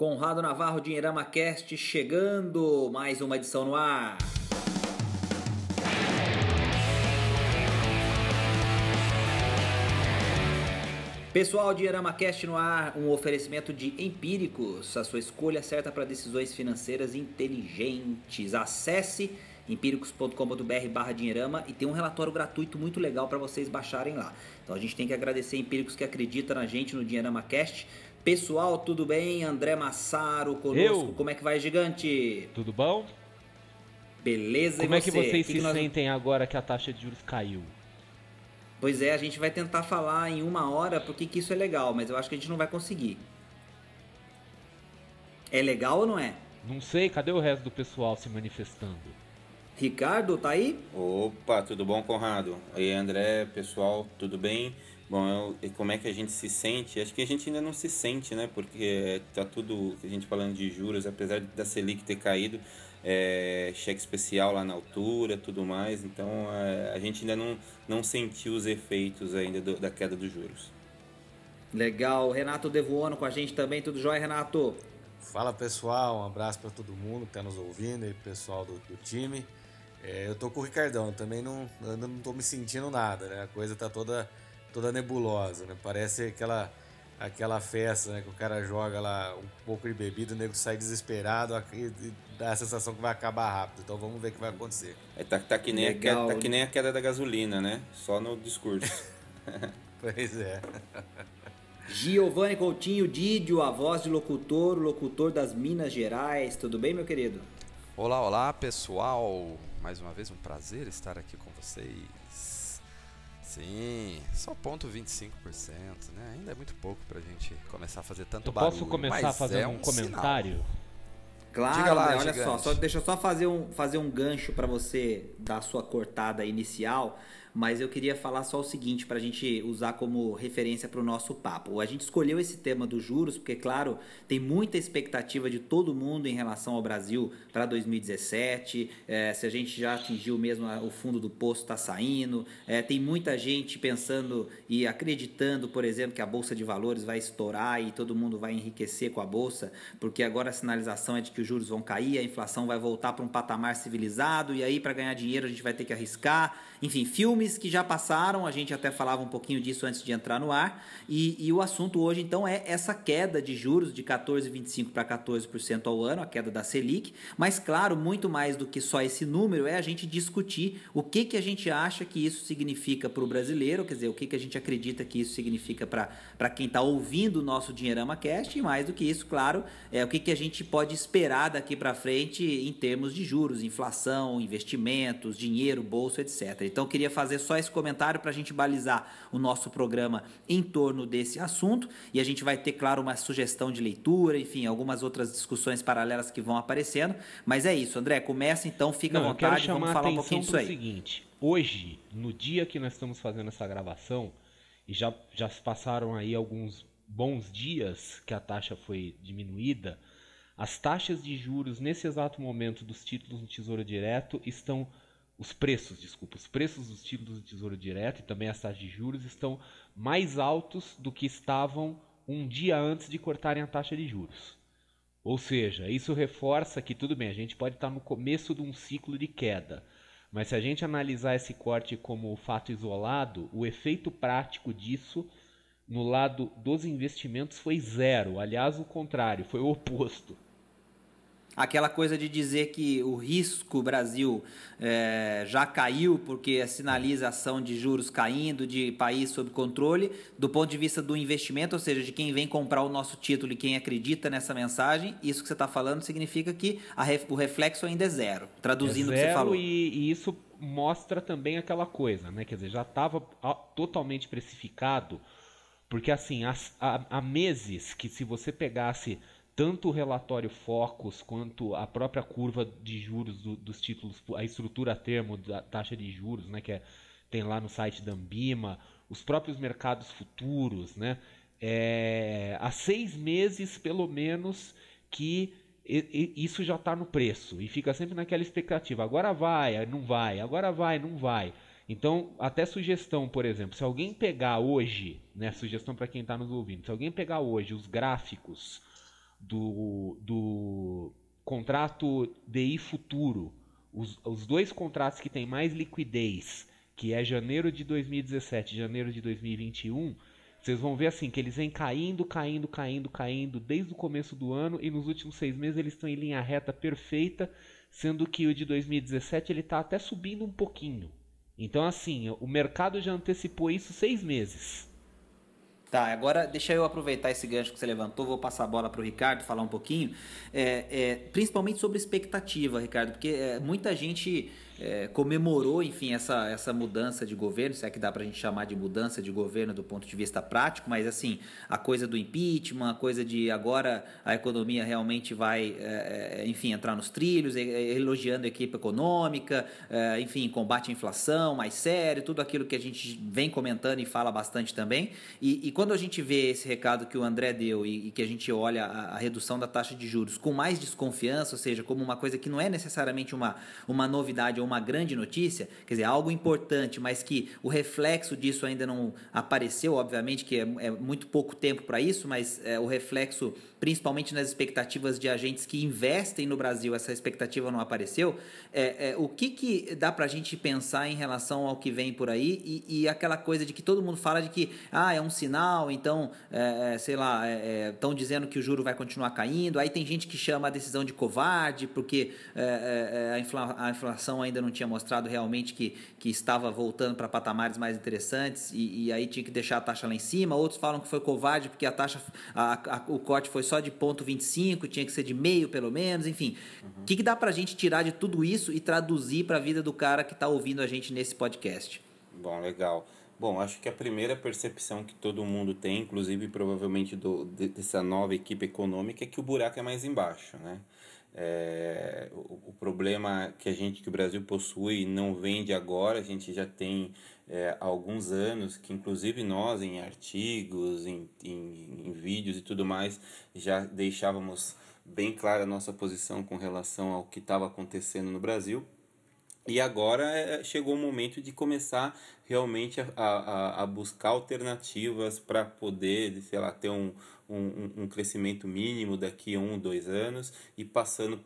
Conrado Navarro, Dinheirama Cast, chegando, mais uma edição no ar. Pessoal, Dinheirama Cast no ar, um oferecimento de Empíricos, a sua escolha certa para decisões financeiras inteligentes. Acesse empíricos.com.br barra dinheirama e tem um relatório gratuito muito legal para vocês baixarem lá. Então a gente tem que agradecer a Empíricos que acredita na gente no Dinheirama Cast. Pessoal, tudo bem? André Massaro conosco. Eu. Como é que vai, gigante? Tudo bom? Beleza, Como é que vocês que se que nós... sentem agora que a taxa de juros caiu? Pois é, a gente vai tentar falar em uma hora porque que isso é legal, mas eu acho que a gente não vai conseguir. É legal ou não é? Não sei, cadê o resto do pessoal se manifestando? Ricardo, tá aí? Opa, tudo bom, Conrado? Oi, André, pessoal, tudo bem? Bom, eu, como é que a gente se sente? Acho que a gente ainda não se sente, né? Porque tá tudo, a gente falando de juros, apesar da Selic ter caído, é, cheque especial lá na altura, tudo mais. Então, é, a gente ainda não, não sentiu os efeitos ainda do, da queda dos juros. Legal. Renato Devoano com a gente também. Tudo jóia, Renato? Fala, pessoal. Um abraço para todo mundo que tá nos ouvindo e pessoal do, do time. É, eu tô com o Ricardão, também não, ainda não tô me sentindo nada, né? A coisa tá toda, toda nebulosa, né? Parece aquela, aquela festa, né? Que o cara joga lá um pouco de bebida, o nego sai desesperado e, dá a sensação que vai acabar rápido. Então vamos ver o que vai acontecer. É, tá, tá, que nem a queda, tá que nem a queda da gasolina, né? Só no discurso. pois é. Giovanni Coutinho, Didio, a voz de locutor, locutor das Minas Gerais. Tudo bem, meu querido? Olá, olá, pessoal mais uma vez um prazer estar aqui com vocês. Sim, só ponto 25%, né? Ainda é muito pouco pra gente começar a fazer tanto eu barulho. Posso começar a fazer é um, um comentário? Sinal. Claro, lá, olha gigante. só, só, deixa eu só fazer um, fazer um gancho para você dar a sua cortada inicial mas eu queria falar só o seguinte para a gente usar como referência para o nosso papo. A gente escolheu esse tema dos juros porque, claro, tem muita expectativa de todo mundo em relação ao Brasil para 2017. É, se a gente já atingiu mesmo o fundo do poço está saindo, é, tem muita gente pensando e acreditando, por exemplo, que a bolsa de valores vai estourar e todo mundo vai enriquecer com a bolsa, porque agora a sinalização é de que os juros vão cair, a inflação vai voltar para um patamar civilizado e aí para ganhar dinheiro a gente vai ter que arriscar. Enfim, filme que já passaram, a gente até falava um pouquinho disso antes de entrar no ar, e, e o assunto hoje então é essa queda de juros de 14,25% para 14% ao ano, a queda da Selic, mas claro, muito mais do que só esse número é a gente discutir o que, que a gente acha que isso significa para o brasileiro, quer dizer, o que, que a gente acredita que isso significa para quem está ouvindo o nosso Dinheirama Cast, e mais do que isso, claro, é o que, que a gente pode esperar daqui para frente em termos de juros, inflação, investimentos, dinheiro, bolsa, etc. Então, queria fazer fazer só esse comentário para a gente balizar o nosso programa em torno desse assunto e a gente vai ter, claro, uma sugestão de leitura, enfim, algumas outras discussões paralelas que vão aparecendo. Mas é isso, André, começa então, fica Não, à vontade, vamos falar um pouquinho disso aí. seguinte, hoje, no dia que nós estamos fazendo essa gravação, e já, já passaram aí alguns bons dias que a taxa foi diminuída, as taxas de juros nesse exato momento dos títulos no Tesouro Direto estão os preços, desculpa, os preços dos títulos do Tesouro Direto e também as taxas de juros estão mais altos do que estavam um dia antes de cortarem a taxa de juros. Ou seja, isso reforça que tudo bem, a gente pode estar no começo de um ciclo de queda, mas se a gente analisar esse corte como fato isolado, o efeito prático disso no lado dos investimentos foi zero. Aliás, o contrário, foi o oposto aquela coisa de dizer que o risco Brasil é, já caiu porque a sinalização de juros caindo, de país sob controle, do ponto de vista do investimento, ou seja, de quem vem comprar o nosso título e quem acredita nessa mensagem, isso que você está falando significa que ref, o reflexo ainda é zero, traduzindo é zero o que você falou. E, e isso mostra também aquela coisa, né? Quer dizer, já estava totalmente precificado, porque assim, há, há meses que se você pegasse tanto o relatório Focus quanto a própria curva de juros do, dos títulos, a estrutura a termo da taxa de juros, né, que é, tem lá no site da Ambima, os próprios mercados futuros, né, é, há seis meses pelo menos que isso já está no preço e fica sempre naquela expectativa. Agora vai, não vai, agora vai, não vai. Então, até sugestão, por exemplo, se alguém pegar hoje, né, sugestão para quem está nos ouvindo, se alguém pegar hoje os gráficos do, do contrato DI futuro, os, os dois contratos que têm mais liquidez, que é janeiro de 2017 e janeiro de 2021, vocês vão ver assim que eles vêm caindo, caindo, caindo, caindo desde o começo do ano e nos últimos seis meses eles estão em linha reta perfeita, sendo que o de 2017 ele está até subindo um pouquinho. Então assim, o mercado já antecipou isso seis meses. Tá, agora deixa eu aproveitar esse gancho que você levantou, vou passar a bola para o Ricardo falar um pouquinho, é, é, principalmente sobre expectativa, Ricardo, porque é, muita gente é, comemorou, enfim, essa, essa mudança de governo, se é que dá para a gente chamar de mudança de governo do ponto de vista prático, mas assim, a coisa do impeachment, a coisa de agora a economia realmente vai, é, é enfim, entrar nos trilhos, elogiando a equipe econômica, é, enfim, combate à inflação mais sério, tudo aquilo que a gente vem comentando e fala bastante também. E, e quando a gente vê esse recado que o André deu e, e que a gente olha a, a redução da taxa de juros com mais desconfiança, ou seja, como uma coisa que não é necessariamente uma, uma novidade ou uma grande notícia, quer dizer, algo importante, mas que o reflexo disso ainda não apareceu, obviamente que é, é muito pouco tempo para isso, mas é, o reflexo, principalmente nas expectativas de agentes que investem no Brasil, essa expectativa não apareceu. É, é o que, que dá para a gente pensar em relação ao que vem por aí e, e, aquela coisa de que todo mundo fala de que ah, é um sinal, então, é, é, sei lá, estão dizendo que o juro vai continuar caindo, aí tem gente que chama a decisão de covarde, porque a, infla, a inflação ainda não tinha mostrado realmente que, que estava voltando para patamares mais interessantes e, e, aí tinha que deixar a taxa lá em cima. Outros falam que foi covarde porque a taxa, a, a, o corte foi só de ponto 25, tinha que ser de meio pelo menos, enfim. O uhum. que, que dá para a gente tirar de tudo isso e traduzir para a vida do cara que está ouvindo a gente nesse podcast? Bom, legal. Bom, acho que a primeira percepção que todo mundo tem, inclusive provavelmente do, dessa nova equipe econômica, é que o buraco é mais embaixo, né? É, o, o, problema que a gente que o Brasil possui não vem de agora, a gente já tem é, alguns anos que inclusive nós em artigos, em, em, em vídeos e tudo mais já deixávamos bem clara a nossa posição com relação ao que estava acontecendo no Brasil. E agora é, chegou o momento de começar realmente a, a, a buscar alternativas para poder, sei lá, ter um, um, um crescimento mínimo daqui a um, dois anos e passando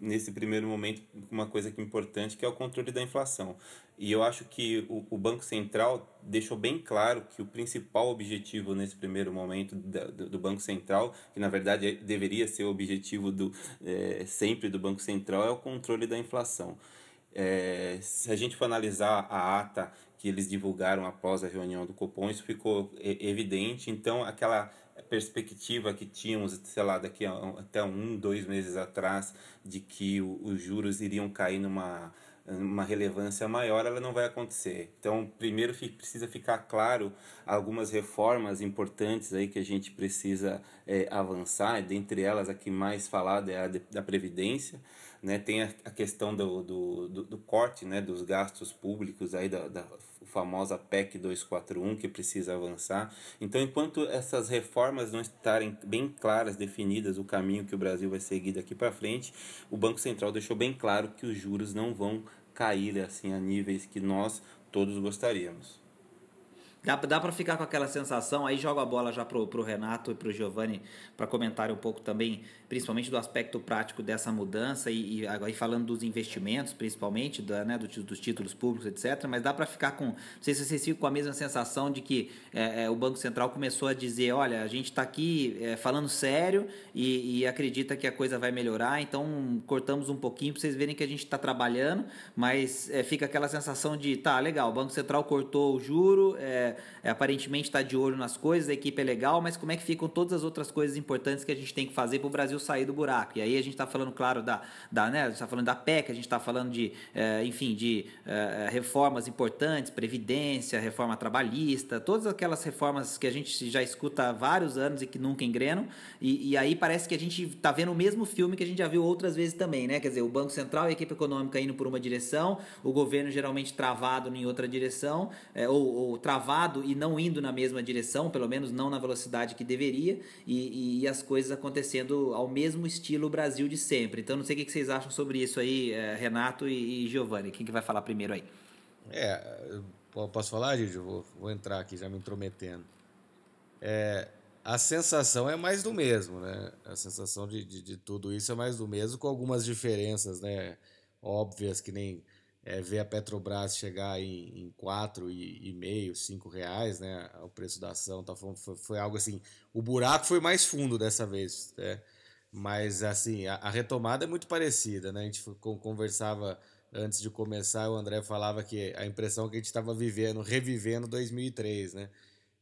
nesse primeiro momento uma coisa que é importante que é o controle da inflação. E eu acho que o, o Banco Central deixou bem claro que o principal objetivo nesse primeiro momento do, do Banco Central, que na verdade é, deveria ser o objetivo do, é, sempre do Banco Central, é o controle da inflação. É, se a gente for analisar a ata que eles divulgaram após a reunião do Copom, isso ficou evidente. Então, aquela perspectiva que tínhamos, sei lá, daqui a até um, dois meses atrás, de que o, os juros iriam cair numa uma relevância maior, ela não vai acontecer. Então, primeiro precisa ficar claro algumas reformas importantes aí que a gente precisa é, avançar, dentre elas a que mais falada é a de, da Previdência, né? Tem a, a questão do, do, do, do, corte né? dos gastos públicos, aí da, da famosa PEC 241, que precisa avançar. Então, enquanto essas reformas não estarem bem claras, definidas, o caminho que o Brasil vai seguir daqui para frente, o Banco Central deixou bem claro que os juros não vão cair assim a níveis que nós todos gostaríamos. Dá, dá para ficar com aquela sensação, aí jogo a bola já pro, pro Renato e pro Giovanni para comentar um pouco também, principalmente do aspecto prático dessa mudança e, e falando dos investimentos, principalmente, da, né, do, dos títulos públicos, etc. Mas dá para ficar com, não sei se vocês ficam com a mesma sensação de que é, é, o Banco Central começou a dizer, olha, a gente está aqui é, falando sério e, e, acredita que a coisa vai melhorar, então cortamos um pouquinho para vocês verem que a gente está trabalhando, mas é, fica aquela sensação de, tá, legal, o Banco Central cortou o juro, é, é, aparentemente está de olho nas coisas, a equipe é legal, mas como é que ficam todas as outras coisas importantes que a gente tem que fazer para o Brasil sair do buraco? E aí a gente está falando, claro, da, da, né, a está falando da PEC, a gente está falando de, é, enfim, de é, reformas importantes, previdência, reforma trabalhista, todas aquelas reformas que a gente já escuta há vários anos e que nunca engrenam. E, e aí parece que a gente está vendo o mesmo filme que a gente já viu outras vezes também, né? Quer dizer, o Banco Central e a equipe econômica indo por uma direção, o governo geralmente travado em outra direção, é, ou, ou travado lado e não indo na mesma direção, pelo menos não na velocidade que deveria, e, e as coisas acontecendo ao mesmo estilo Brasil de sempre. Então, não sei o que vocês acham sobre isso aí, eh, Renato e, e Giovanni. Quem que vai falar primeiro aí? É, posso falar, Gigi? Vou, vou entrar aqui já me intrometendo. É, a sensação é mais do mesmo, né? A sensação de, de, de, tudo isso é mais do mesmo, com algumas diferenças, né? Óbvias, que nem é, ver a Petrobras chegar em, em 4,5, 5 reais, né? O preço da ação, tá, foi, foi algo assim. O buraco foi mais fundo dessa vez, né? Mas, assim, a, a retomada é muito parecida, né? A gente conversava antes de começar, o André falava que a impressão que a gente estava vivendo, revivendo 2003, né?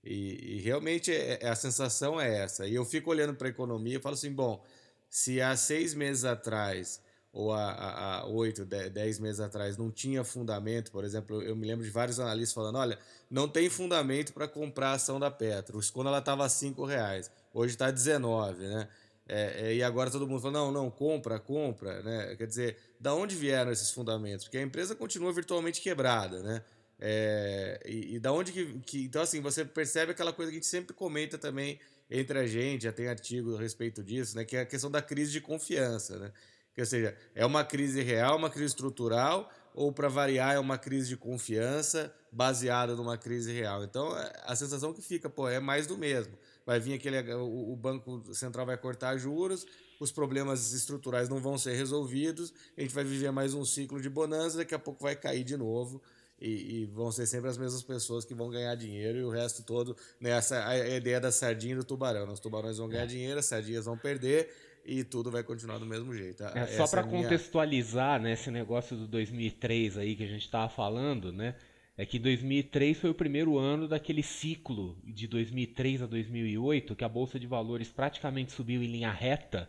E, e realmente é, é, a sensação é essa. E eu fico olhando para a economia e falo assim: bom, se há seis meses atrás, ou há, oito, dez meses atrás, não tinha fundamento, por exemplo, eu me lembro de vários analistas falando: olha, não tem fundamento para comprar a ação da Petro. Quando ela estava a cinco reais, hoje está 19, né? É, é, e agora todo mundo fala, não, não, compra, compra, né? Quer dizer, da onde vieram esses fundamentos? Porque a empresa continua virtualmente quebrada, né? É, e, e, da onde que, que, Então, assim, você percebe aquela coisa que a gente sempre comenta também entre a gente, já tem artigo a respeito disso, né? Que é a questão da crise de confiança, né? Que, ou seja, é uma crise real, uma crise estrutural, ou para variar, é uma crise de confiança baseada numa crise real. Então, é, a sensação que fica, pô, é mais do mesmo. Vai vir aquele. O, o Banco Central vai cortar juros, os problemas estruturais não vão ser resolvidos, a gente vai viver mais um ciclo de bonança, daqui a pouco vai cair de novo e, e, vão ser sempre as mesmas pessoas que vão ganhar dinheiro e o resto todo, nessa né, a ideia da sardinha e do tubarão. Né? Os tubarões vão ganhar é. dinheiro, as sardinhas vão perder e tudo vai continuar do mesmo jeito. É, só para é minha... contextualizar né, esse negócio do 2003 aí que a gente estava falando, né? É que 2003 foi o primeiro ano daquele ciclo de 2003 a 2008 que a bolsa de valores praticamente subiu em linha reta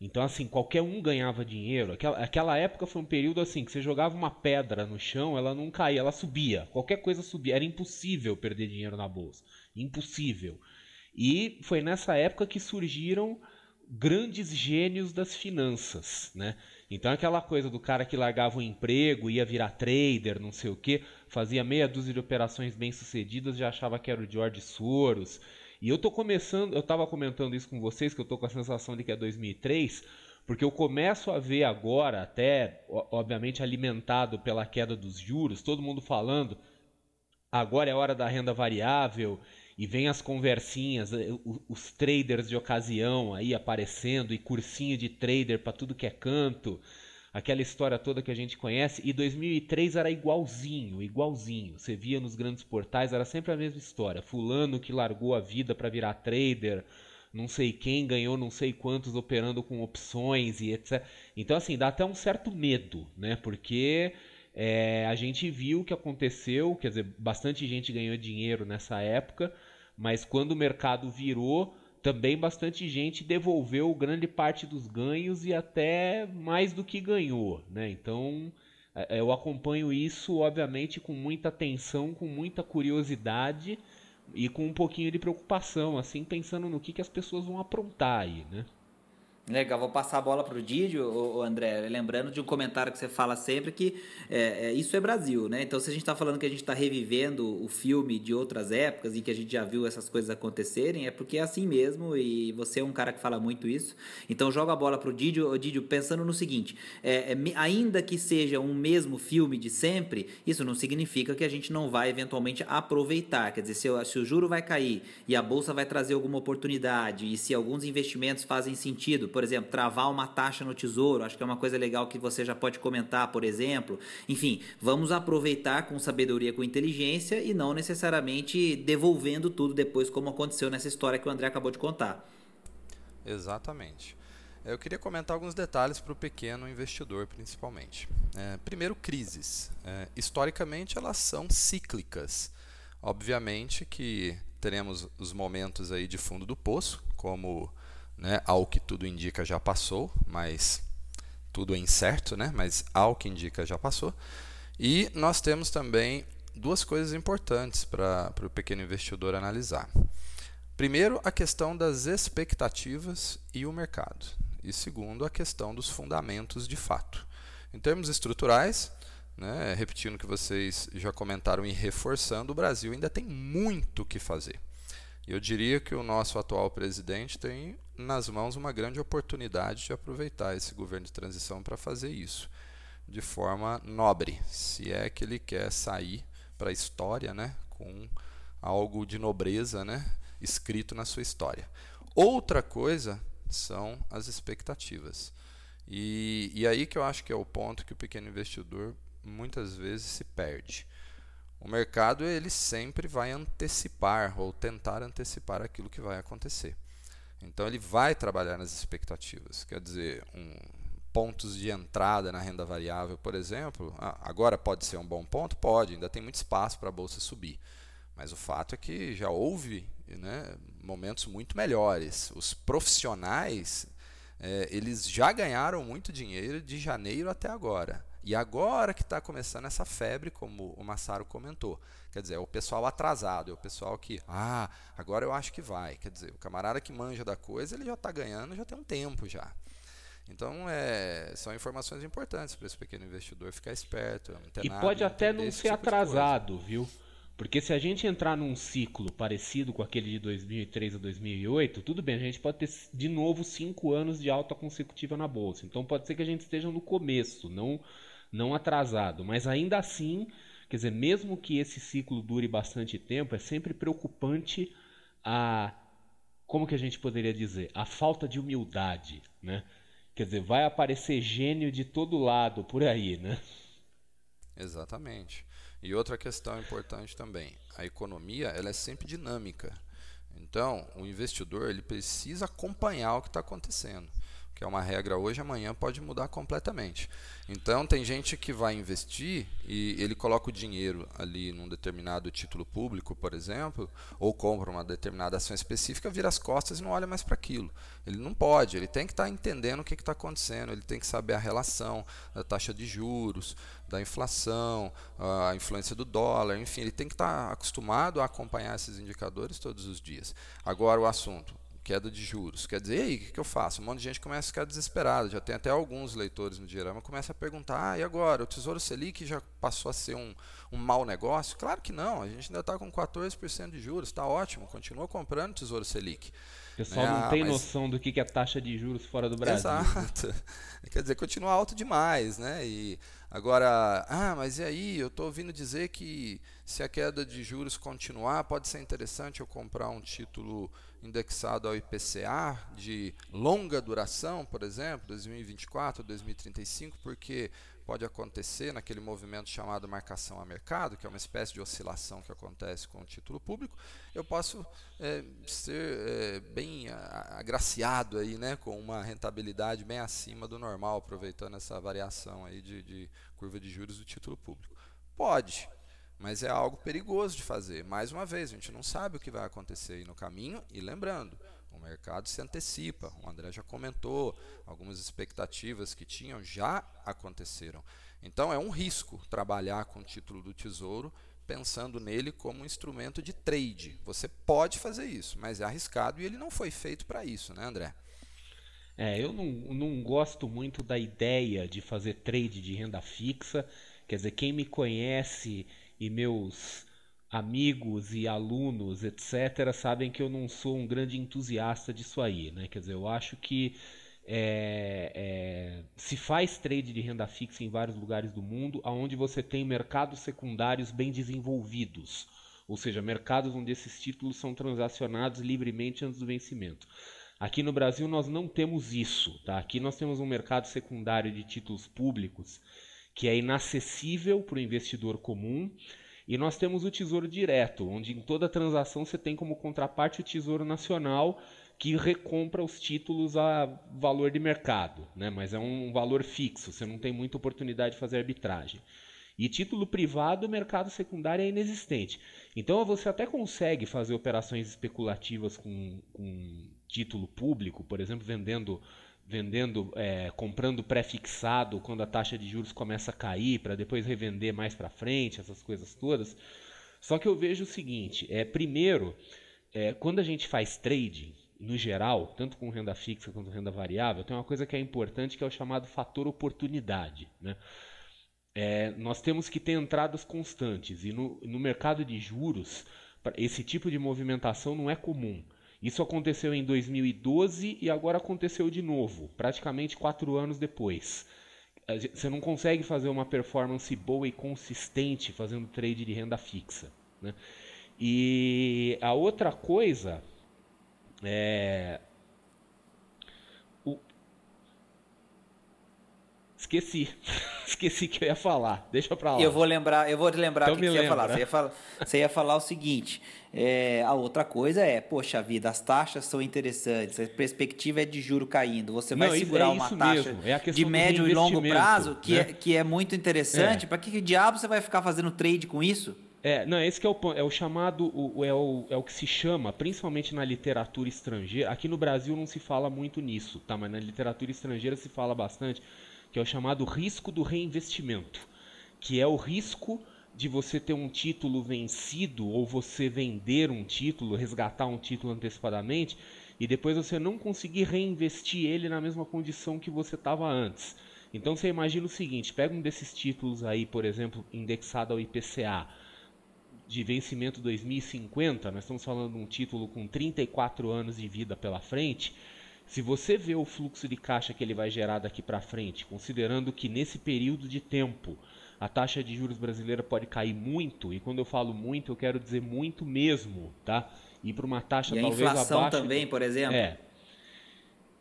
então, assim, qualquer um ganhava dinheiro. Aquela, aquela época foi um período assim que você jogava uma pedra no chão, ela não caía, ela subia. Qualquer coisa subia. Era impossível perder dinheiro na bolsa. Impossível. E foi nessa época que surgiram grandes gênios das finanças, né? Então aquela coisa do cara que largava o emprego, ia virar trader, não sei o que, fazia meia dúzia de operações bem sucedidas, já achava que era o George Soros, e eu tô começando, eu tava comentando isso com vocês, que eu tô com a sensação de que é 2003, porque eu começo a ver agora, até obviamente alimentado pela queda dos juros, todo mundo falando, agora é hora da renda variável, e vem as conversinhas, eh, os traders de ocasião aí aparecendo, e cursinho de trader para tudo que é canto aquela história toda que a gente conhece. E 2003 era igualzinho, igualzinho. Você via nos grandes portais, era sempre a mesma história. Fulano que largou a vida para virar trader, não sei quem ganhou não sei quantos operando com opções e etc. Então, assim, dá até um certo medo, né? Porque é, a gente viu o que aconteceu, quer dizer, bastante gente ganhou dinheiro nessa época, mas quando o mercado virou também bastante gente devolveu grande parte dos ganhos e até mais do que ganhou, né? Então é, é, eu acompanho isso, obviamente, com muita atenção, com muita curiosidade e com um pouquinho de preocupação, assim, pensando no que, que as pessoas vão aprontar aí, né? Legal, vou passar a bola para o Didio, André, lembrando de um comentário que você fala sempre que é, é, isso é Brasil, né? Então, se a gente está falando que a gente está revivendo o filme de outras épocas e que a gente já viu essas coisas acontecerem, é porque é assim mesmo e você é um cara que fala muito isso. Então, joga a bola para o Didio, Didio, pensando no seguinte: é, é ainda que seja um mesmo filme de sempre, isso não significa que a gente não vai eventualmente aproveitar. Quer dizer, se, se o juro vai cair e a bolsa vai trazer alguma oportunidade e se alguns investimentos fazem sentido, por por exemplo, travar uma taxa no tesouro, acho que é uma coisa legal que você já pode comentar, por exemplo. Enfim, vamos aproveitar com sabedoria, com inteligência e não necessariamente devolvendo tudo depois, como aconteceu nessa história que o André acabou de contar. Exatamente. Eu queria comentar alguns detalhes para o pequeno investidor, principalmente. É, primeiro, crises. É, historicamente, elas são cíclicas. Obviamente que teremos os momentos aí de fundo do poço, como né? Ao que tudo indica já passou, mas tudo é incerto, né? Mas ao que indica já passou. E nós temos também duas coisas importantes para o pequeno investidor analisar. Primeiro, a questão das expectativas e o mercado. E segundo, a questão dos fundamentos de fato. Em termos estruturais, né, repetindo o que vocês já comentaram e reforçando, o Brasil ainda tem muito o que fazer. Eu diria que o nosso atual presidente tem nas mãos uma grande oportunidade de aproveitar esse governo de transição para fazer isso de forma nobre, se é que ele quer sair para a história, né, com algo de nobreza, né, escrito na sua história. Outra coisa são as expectativas. E, e aí que eu acho que é o ponto que o pequeno investidor muitas vezes se perde. O mercado ele sempre vai antecipar ou tentar antecipar aquilo que vai acontecer. Então ele vai trabalhar nas expectativas. Quer dizer, um, pontos de entrada na renda variável, por exemplo, agora pode ser um bom ponto? Pode, ainda tem muito espaço para a bolsa subir. Mas o fato é que já houve né, momentos muito melhores. Os profissionais é, eles já ganharam muito dinheiro de janeiro até agora. E agora que está começando essa febre, como o Massaro comentou. Quer dizer, é o pessoal atrasado, é o pessoal que, ah, agora eu acho que vai. Quer dizer, o camarada que manja da coisa, ele já está ganhando já tem um tempo já. Então, é, são informações importantes para esse pequeno investidor ficar esperto. E pode até não ser tipo atrasado, viu? Porque se a gente entrar num ciclo parecido com aquele de 2003 a 2008, tudo bem, a gente pode ter de novo cinco anos de alta consecutiva na bolsa. Então pode ser que a gente esteja no começo, não, não atrasado. Mas ainda assim, quer dizer, mesmo que esse ciclo dure bastante tempo, é sempre preocupante a. Como que a gente poderia dizer? A falta de humildade, né? Quer dizer, vai aparecer gênio de todo lado por aí, né? Exatamente. E outra questão importante também, a economia ela é sempre dinâmica. Então, o investidor ele precisa acompanhar o que está acontecendo que é uma regra hoje, amanhã pode mudar completamente. Então, tem gente que vai investir e ele coloca o dinheiro ali num determinado título público, por exemplo, ou compra uma determinada ação específica, vira as costas e não olha mais para aquilo. Ele não pode, ele tem que estar tá entendendo o que está acontecendo, ele tem que saber a relação da taxa de juros, da inflação, a influência do dólar, enfim, ele tem que estar tá acostumado a acompanhar esses indicadores todos os dias. Agora, o assunto queda de juros. Quer dizer, e aí, o que, que, eu faço? Um monte de gente começa a ficar desesperado. Já tem até alguns leitores no Diorama começam a perguntar: ah, e agora? O Tesouro Selic já passou a ser um, um mau negócio? Claro que não. A gente ainda está com 14% de juros, está ótimo. Continua comprando Tesouro Selic. O pessoal né? não tem mas... noção do que é taxa de juros fora do Brasil. Exato. Quer dizer, continua alto demais, né? E agora, ah, mas e aí? Eu estou ouvindo dizer que se a queda de juros continuar, pode ser interessante eu comprar um título indexado ao IPCA de longa duração, por exemplo, 2024, 2035, porque pode acontecer naquele movimento chamado marcação a mercado, que é uma espécie de oscilação que acontece com o título público, eu posso é, ser é, bem agraciado aí, né, com uma rentabilidade bem acima do normal, aproveitando essa variação aí de, de curva de juros do título público. Pode, mas é algo perigoso de fazer. Mais uma vez, a gente não sabe o que vai acontecer aí no caminho. E lembrando, o mercado se antecipa. O André já comentou, algumas expectativas que tinham já aconteceram. Então é um risco trabalhar com o título do Tesouro pensando nele como um instrumento de trade. Você pode fazer isso, mas é arriscado e ele não foi feito para isso, né, André? É, eu não, não gosto muito da ideia de fazer trade de renda fixa. Quer dizer, quem me conhece e meus amigos e alunos, etc., sabem que eu não sou um grande entusiasta disso aí. Né? Quer dizer, eu acho que é, é, se faz trade de renda fixa em vários lugares do mundo, onde você tem mercados secundários bem desenvolvidos, ou seja, mercados onde esses títulos são transacionados livremente antes do vencimento. Aqui no Brasil nós não temos isso, tá? Aqui nós temos um mercado secundário de títulos públicos que é inacessível para o investidor comum. E nós temos o Tesouro Direto, onde em toda transação você tem como contraparte o Tesouro Nacional, que recompra os títulos a valor de mercado, né? mas é um valor fixo, você não tem muita oportunidade de fazer arbitragem. E título privado, o mercado secundário é inexistente. Então você até consegue fazer operações especulativas com, com título público, por exemplo, vendendo vendendo, é, comprando pré-fixado quando a taxa de juros começa a cair para depois revender mais para frente, essas coisas todas. Só que eu vejo o seguinte: é primeiro, é, quando a gente faz trading, no geral, tanto com renda fixa quanto renda variável, tem uma coisa que é importante que é o chamado fator oportunidade. Né? É, nós temos que ter entradas constantes e no, no mercado de juros esse tipo de movimentação não é comum. Isso aconteceu em 2012 e agora aconteceu de novo, praticamente quatro anos depois. Você não consegue fazer uma performance boa e consistente fazendo trade de renda fixa. Né? E a outra coisa É... O... Esqueci. Esqueci que eu ia falar. Deixa pra lá. Eu vou lembrar, eu vou te lembrar então o que, que você ia falar. Você ia falar, você ia falar o seguinte: é, a outra coisa é, poxa vida, as taxas são interessantes, a perspectiva é de juro caindo. Você vai Não, segurar é uma taxa é de médio e longo prazo que, né? é, que é muito interessante. É. Para que, que diabo você vai ficar fazendo trade com isso? É, não, esse que é o é o chamado, o, é, o, é o que se chama, principalmente na literatura estrangeira. Aqui no Brasil não se fala muito nisso, tá? Mas na literatura estrangeira se fala bastante, que é o chamado risco do reinvestimento, que é o risco de você ter um título vencido ou você vender um título, resgatar um título antecipadamente e depois você não conseguir reinvestir ele na mesma condição que você estava antes. Então você imagina o seguinte: pega um desses títulos aí, por exemplo, indexado ao IPCA, de vencimento 2050, nós estamos falando de um título com 34 anos de vida pela frente. Se você vê o fluxo de caixa que ele vai gerar daqui para frente, considerando que nesse período de tempo a taxa de juros brasileira pode cair muito, e quando eu falo muito, eu quero dizer muito mesmo, tá? Ir para uma taxa e talvez a inflação abaixo também, por exemplo. É.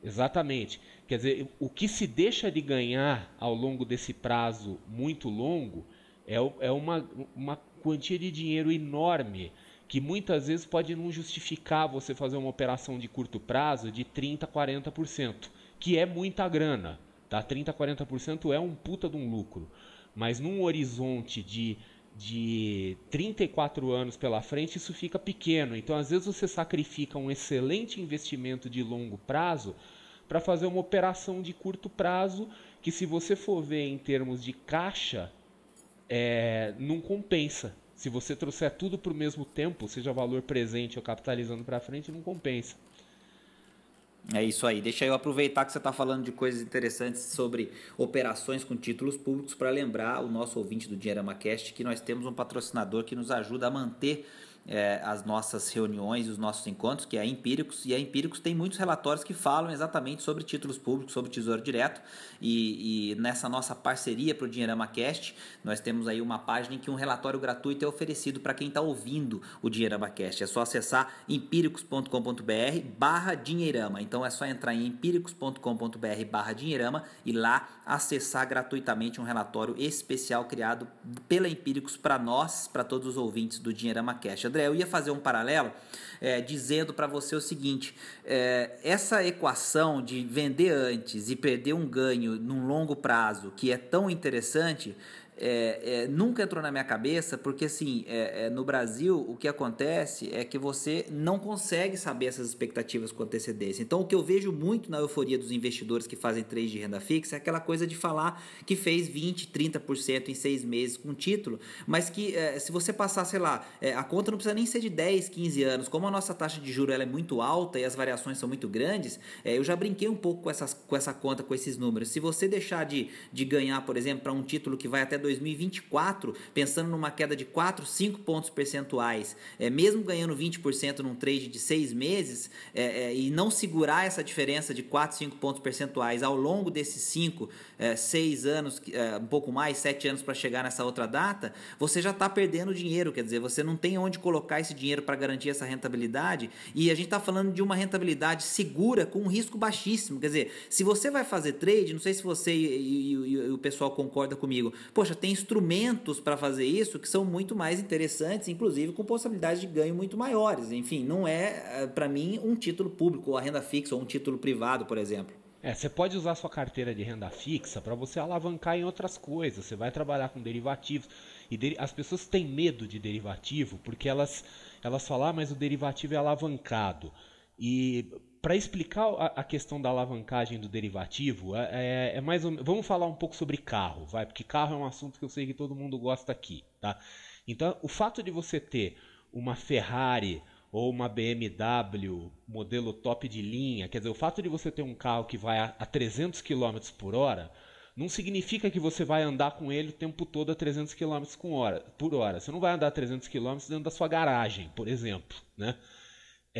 Exatamente. Quer dizer, o que se deixa de ganhar ao longo desse prazo muito longo é, é uma, uma quantia de dinheiro enorme que muitas vezes pode não justificar você fazer uma operação de curto prazo de 30%, 40%, que é muita grana. Tá? 30%, 40% é um puta de um lucro. Mas num horizonte de, de 34 anos pela frente, isso fica pequeno. Então, às vezes, você sacrifica um excelente investimento de longo prazo para fazer uma operação de curto prazo que, se você for ver em termos de caixa, é, não compensa. Se você trouxer tudo para o mesmo tempo, seja valor presente ou capitalizando para frente, não compensa. É isso aí. Deixa eu aproveitar que você está falando de coisas interessantes sobre operações com títulos públicos para lembrar o nosso ouvinte do Dinheirama Cast que nós temos um patrocinador que nos ajuda a manter é, as nossas reuniões e os nossos encontros, que é a Empíricos, e a Empíricos tem muitos relatórios que falam exatamente sobre títulos públicos, sobre Tesouro Direto, e, e nessa nossa parceria para o Dinheirama Cast, nós temos aí uma página em que um relatório gratuito é oferecido para quem está ouvindo o Dinheirama Cast. É só acessar empíricos.com.br barra Dinheirama. Então é só entrar em empíricos.com.br barra Dinheirama e lá acessar gratuitamente um relatório especial criado pela Empíricos para nós, para todos os ouvintes do Dinheirama Cast. André, eu ia fazer um paralelo é, dizendo para você o seguinte: é, essa equação de vender antes e perder um ganho num longo prazo, que é tão interessante, é, é, nunca entrou na minha cabeça, porque assim, é, é, no Brasil o que acontece é que você não consegue saber essas expectativas com antecedência. Então, o que eu vejo muito na euforia dos investidores que fazem trade de renda fixa é aquela coisa de falar que fez 20, 30% em seis meses com título, mas que é, se você passar, sei lá, é, a conta não precisa nem ser de 10, 15 anos, como a nossa taxa de juros ela é muito alta e as variações são muito grandes, eu já brinquei um pouco com, essas, com essa conta, com esses números. Se você deixar de, de ganhar, por exemplo, para um título que vai até 2024, pensando numa queda de 4, 5 pontos percentuais, é, mesmo ganhando 20% num trade de 6 meses, é, é, e não segurar essa diferença de 4, 5 pontos percentuais ao longo desses 5, 6 é, anos, é, um pouco mais, 7 anos para chegar nessa outra data, você já está perdendo dinheiro, quer dizer, você não tem onde colocar esse dinheiro para garantir essa rentabilidade, e a gente está falando de uma rentabilidade segura com um risco baixíssimo, quer dizer, se você vai fazer trade, não sei se você e, e, e, e o pessoal concorda comigo, poxa, tem instrumentos para fazer isso que são muito mais interessantes, inclusive com possibilidades de ganho muito maiores. Enfim, não é, eh, para mim, um título público, ou a renda fixa, ou um título privado, por exemplo. É, você pode usar sua carteira de renda fixa para você alavancar em outras coisas. Você vai trabalhar com derivativos. E de, as pessoas têm medo de derivativo porque elas, elas falam, ah, mas o derivativo é alavancado. E para explicar a, a, questão da alavancagem do derivativo, é, é, é mais vamos falar um pouco sobre carro, vai, porque carro é um assunto que eu sei que todo mundo gosta aqui, tá? Então, o fato de você ter uma Ferrari ou uma BMW modelo top de linha, quer dizer, o fato de você ter um carro que vai a, a 300 km por hora, não significa que você vai andar com ele o tempo todo a 300 km por hora. Você não vai andar a 300 km dentro da sua garagem, por exemplo, né?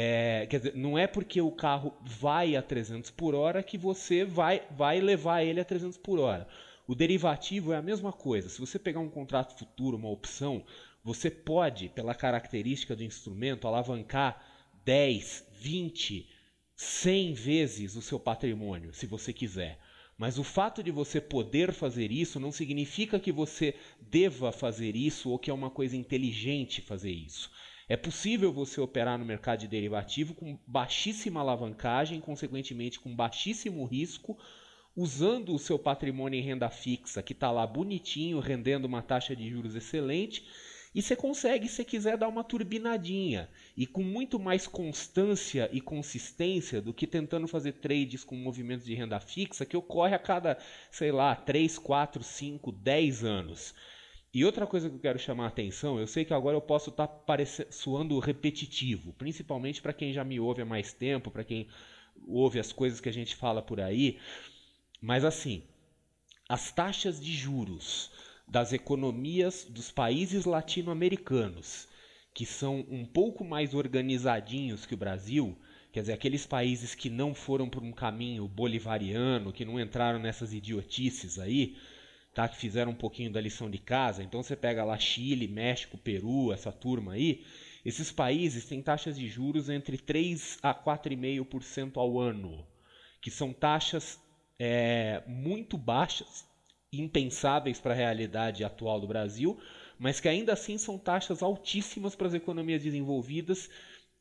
É, quer dizer, não é porque o carro vai a 300 por hora que você vai, vai levar ele a 300 por hora. O derivativo é a mesma coisa. Se você pegar um contrato futuro, uma opção, você pode, pela característica do instrumento, alavancar 10, 20, 100 vezes o seu patrimônio, se você quiser. Mas o fato de você poder fazer isso não significa que você deva fazer isso ou que é uma coisa inteligente fazer isso. É possível você operar no mercado de derivativo com baixíssima alavancagem, consequentemente com baixíssimo risco, usando o seu patrimônio em renda fixa, que está lá bonitinho, rendendo uma taxa de juros excelente, e você consegue, se quiser, dar uma turbinadinha. E com muito mais constância e consistência do que tentando fazer trades com movimentos de renda fixa que ocorre a cada, sei lá, 3, 4, 5, 10 anos. E outra coisa que eu quero chamar a atenção, eu sei que agora eu posso estar tá suando repetitivo, principalmente para quem já me ouve há mais tempo, para quem ouve as coisas que a gente fala por aí. Mas assim, as taxas de juros das economias dos países latino-americanos, que são um pouco mais organizadinhos que o Brasil, quer dizer, aqueles países que não foram por um caminho bolivariano, que não entraram nessas idiotices aí, tá? que fizeram um pouquinho da lição de casa. Então você pega lá Chile, México, Peru, essa turma aí, esses países têm taxas de juros entre 3 a 4,5% ao ano, que são taxas é, muito baixas impensáveis para a realidade atual do Brasil, mas que ainda assim são taxas altíssimas para as economias desenvolvidas,